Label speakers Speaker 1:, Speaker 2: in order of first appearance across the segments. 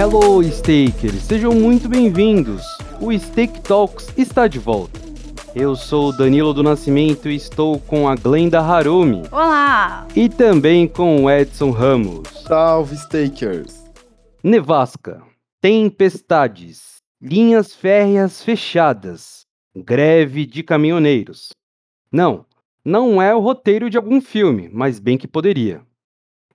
Speaker 1: Hello, Stakers! Sejam muito bem-vindos! O Stake Talks está de volta. Eu sou o Danilo do Nascimento e estou com a Glenda Harumi.
Speaker 2: Olá!
Speaker 1: E também com o Edson Ramos.
Speaker 3: Salve, Stakers!
Speaker 1: Nevasca, tempestades, linhas férreas fechadas, greve de caminhoneiros. Não, não é o roteiro de algum filme, mas bem que poderia.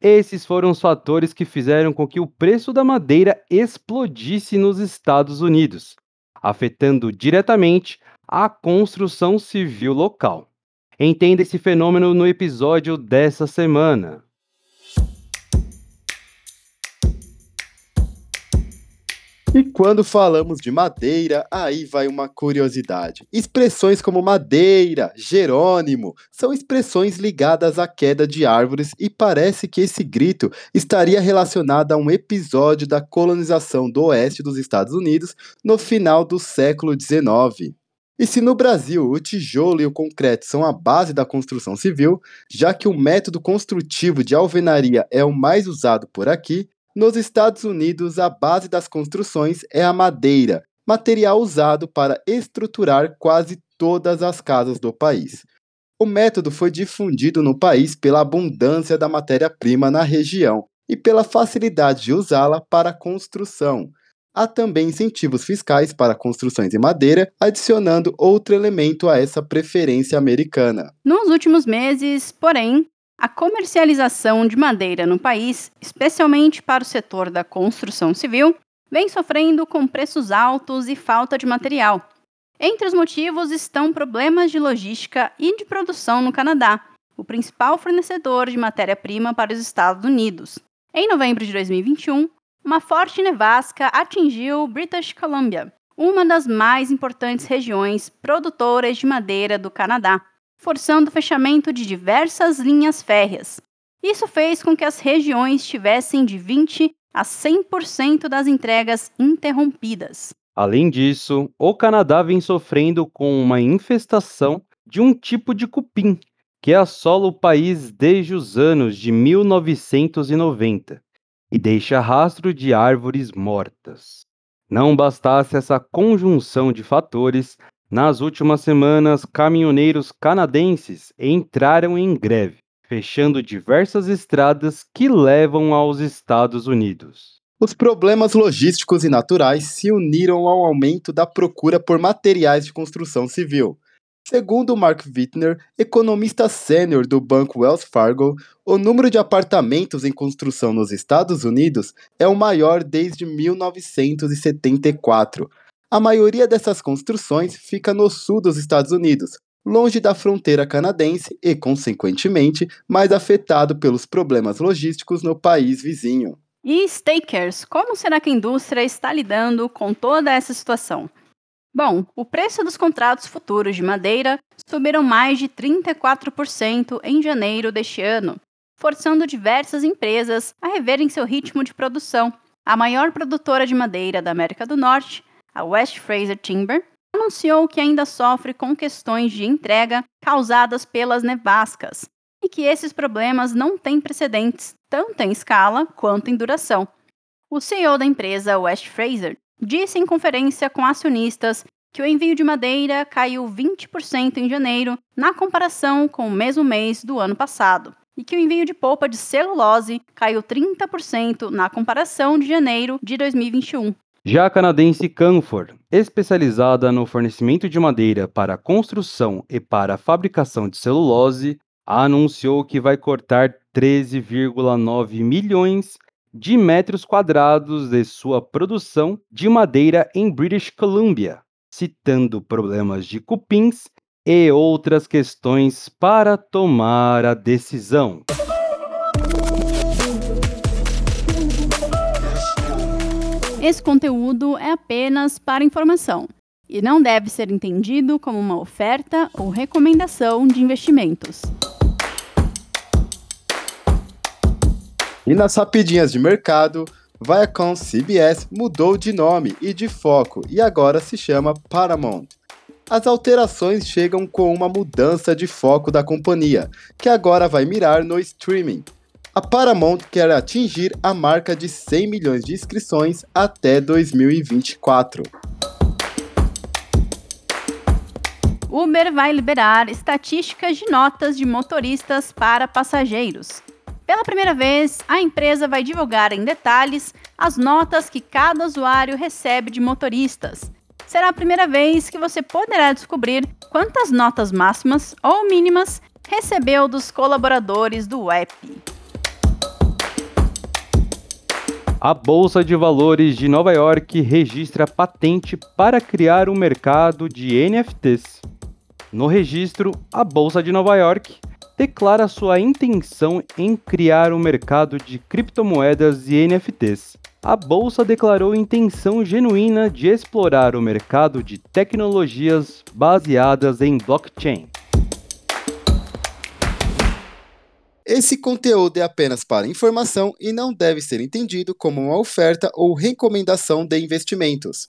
Speaker 1: Esses foram os fatores que fizeram com que o preço da madeira explodisse nos Estados Unidos, afetando diretamente a construção civil local. Entenda esse fenômeno no episódio dessa semana.
Speaker 3: E quando falamos de madeira, aí vai uma curiosidade. Expressões como madeira, Jerônimo, são expressões ligadas à queda de árvores e parece que esse grito estaria relacionado a um episódio da colonização do oeste dos Estados Unidos no final do século XIX. E se no Brasil o tijolo e o concreto são a base da construção civil, já que o método construtivo de alvenaria é o mais usado por aqui, nos Estados Unidos, a base das construções é a madeira, material usado para estruturar quase todas as casas do país. O método foi difundido no país pela abundância da matéria-prima na região e pela facilidade de usá-la para a construção. Há também incentivos fiscais para construções em madeira, adicionando outro elemento a essa preferência americana.
Speaker 2: Nos últimos meses, porém, a comercialização de madeira no país, especialmente para o setor da construção civil, vem sofrendo com preços altos e falta de material. Entre os motivos estão problemas de logística e de produção no Canadá, o principal fornecedor de matéria-prima para os Estados Unidos. Em novembro de 2021, uma forte nevasca atingiu British Columbia, uma das mais importantes regiões produtoras de madeira do Canadá forçando o fechamento de diversas linhas férreas. Isso fez com que as regiões tivessem de 20 a 100% das entregas interrompidas.
Speaker 1: Além disso, o Canadá vem sofrendo com uma infestação de um tipo de cupim que assola o país desde os anos de 1990 e deixa rastro de árvores mortas. Não bastasse essa conjunção de fatores, nas últimas semanas, caminhoneiros canadenses entraram em greve, fechando diversas estradas que levam aos Estados Unidos.
Speaker 3: Os problemas logísticos e naturais se uniram ao aumento da procura por materiais de construção civil. Segundo Mark Wittner, economista sênior do banco Wells Fargo, o número de apartamentos em construção nos Estados Unidos é o maior desde 1974, a maioria dessas construções fica no sul dos Estados Unidos, longe da fronteira canadense e, consequentemente, mais afetado pelos problemas logísticos no país vizinho.
Speaker 2: E stakers, como será que a indústria está lidando com toda essa situação? Bom, o preço dos contratos futuros de madeira subiram mais de 34% em janeiro deste ano, forçando diversas empresas a reverem seu ritmo de produção. A maior produtora de madeira da América do Norte a West Fraser Timber, anunciou que ainda sofre com questões de entrega causadas pelas nevascas e que esses problemas não têm precedentes, tanto em escala quanto em duração. O CEO da empresa West Fraser disse em conferência com acionistas que o envio de madeira caiu 20% em janeiro na comparação com o mesmo mês do ano passado, e que o envio de polpa de celulose caiu 30% na comparação de janeiro de 2021.
Speaker 1: Já a canadense Canfor, especializada no fornecimento de madeira para construção e para fabricação de celulose, anunciou que vai cortar 13,9 milhões de metros quadrados de sua produção de madeira em British Columbia, citando problemas de cupins e outras questões para tomar a decisão.
Speaker 2: Esse conteúdo é apenas para informação e não deve ser entendido como uma oferta ou recomendação de investimentos.
Speaker 3: E nas rapidinhas de mercado, Viacom CBS mudou de nome e de foco e agora se chama Paramount. As alterações chegam com uma mudança de foco da companhia, que agora vai mirar no streaming. A Paramount quer atingir a marca de 100 milhões de inscrições até 2024.
Speaker 2: Uber vai liberar estatísticas de notas de motoristas para passageiros. Pela primeira vez, a empresa vai divulgar em detalhes as notas que cada usuário recebe de motoristas. Será a primeira vez que você poderá descobrir quantas notas máximas ou mínimas recebeu dos colaboradores do app.
Speaker 1: A Bolsa de Valores de Nova York registra patente para criar um mercado de NFTs. No registro, a Bolsa de Nova York declara sua intenção em criar um mercado de criptomoedas e NFTs. A bolsa declarou intenção genuína de explorar o mercado de tecnologias baseadas em blockchain.
Speaker 3: Esse conteúdo é apenas para informação e não deve ser entendido como uma oferta ou recomendação de investimentos.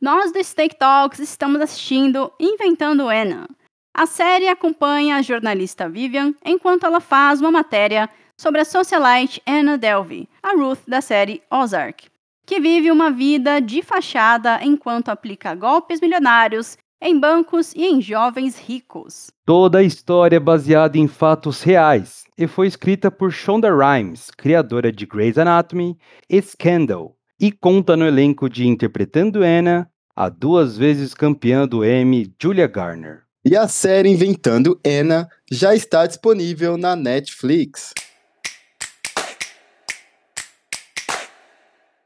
Speaker 2: Nós do Stake Talks estamos assistindo Inventando Ena. A série acompanha a jornalista Vivian enquanto ela faz uma matéria sobre a socialite Anna Delvey, a Ruth da série Ozark, que vive uma vida de fachada enquanto aplica golpes milionários em bancos e em jovens ricos.
Speaker 1: Toda a história é baseada em fatos reais e foi escrita por Shonda Rhimes, criadora de Grey's Anatomy e Scandal, e conta no elenco de Interpretando Anna a duas vezes campeã do Emmy Julia Garner.
Speaker 3: E a série Inventando Anna já está disponível na Netflix.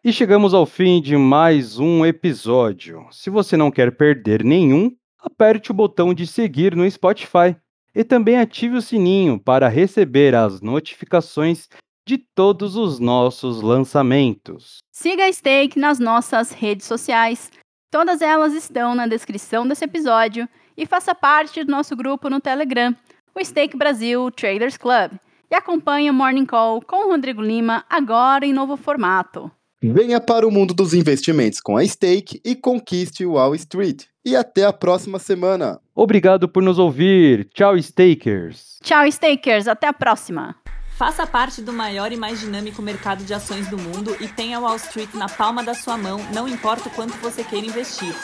Speaker 1: E chegamos ao fim de mais um episódio. Se você não quer perder nenhum, aperte o botão de seguir no Spotify e também ative o sininho para receber as notificações de todos os nossos lançamentos.
Speaker 2: Siga a Stake nas nossas redes sociais. Todas elas estão na descrição desse episódio e faça parte do nosso grupo no Telegram, o Stake Brasil Traders Club. E acompanhe o Morning Call com o Rodrigo Lima agora em novo formato.
Speaker 3: Venha para o mundo dos investimentos com a Stake e conquiste o Wall Street. E até a próxima semana.
Speaker 1: Obrigado por nos ouvir. Tchau, stakers.
Speaker 2: Tchau, stakers. Até a próxima.
Speaker 4: Faça parte do maior e mais dinâmico mercado de ações do mundo e tenha Wall Street na palma da sua mão, não importa o quanto você queira investir.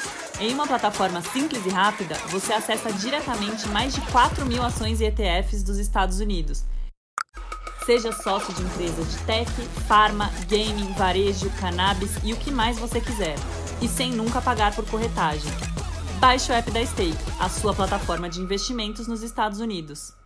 Speaker 4: Em uma plataforma simples e rápida, você acessa diretamente mais de 4 mil ações e ETFs dos Estados Unidos. Seja sócio de empresa de tech, farma, gaming, varejo, cannabis e o que mais você quiser. E sem nunca pagar por corretagem. Baixe o app da Stake, a sua plataforma de investimentos nos Estados Unidos.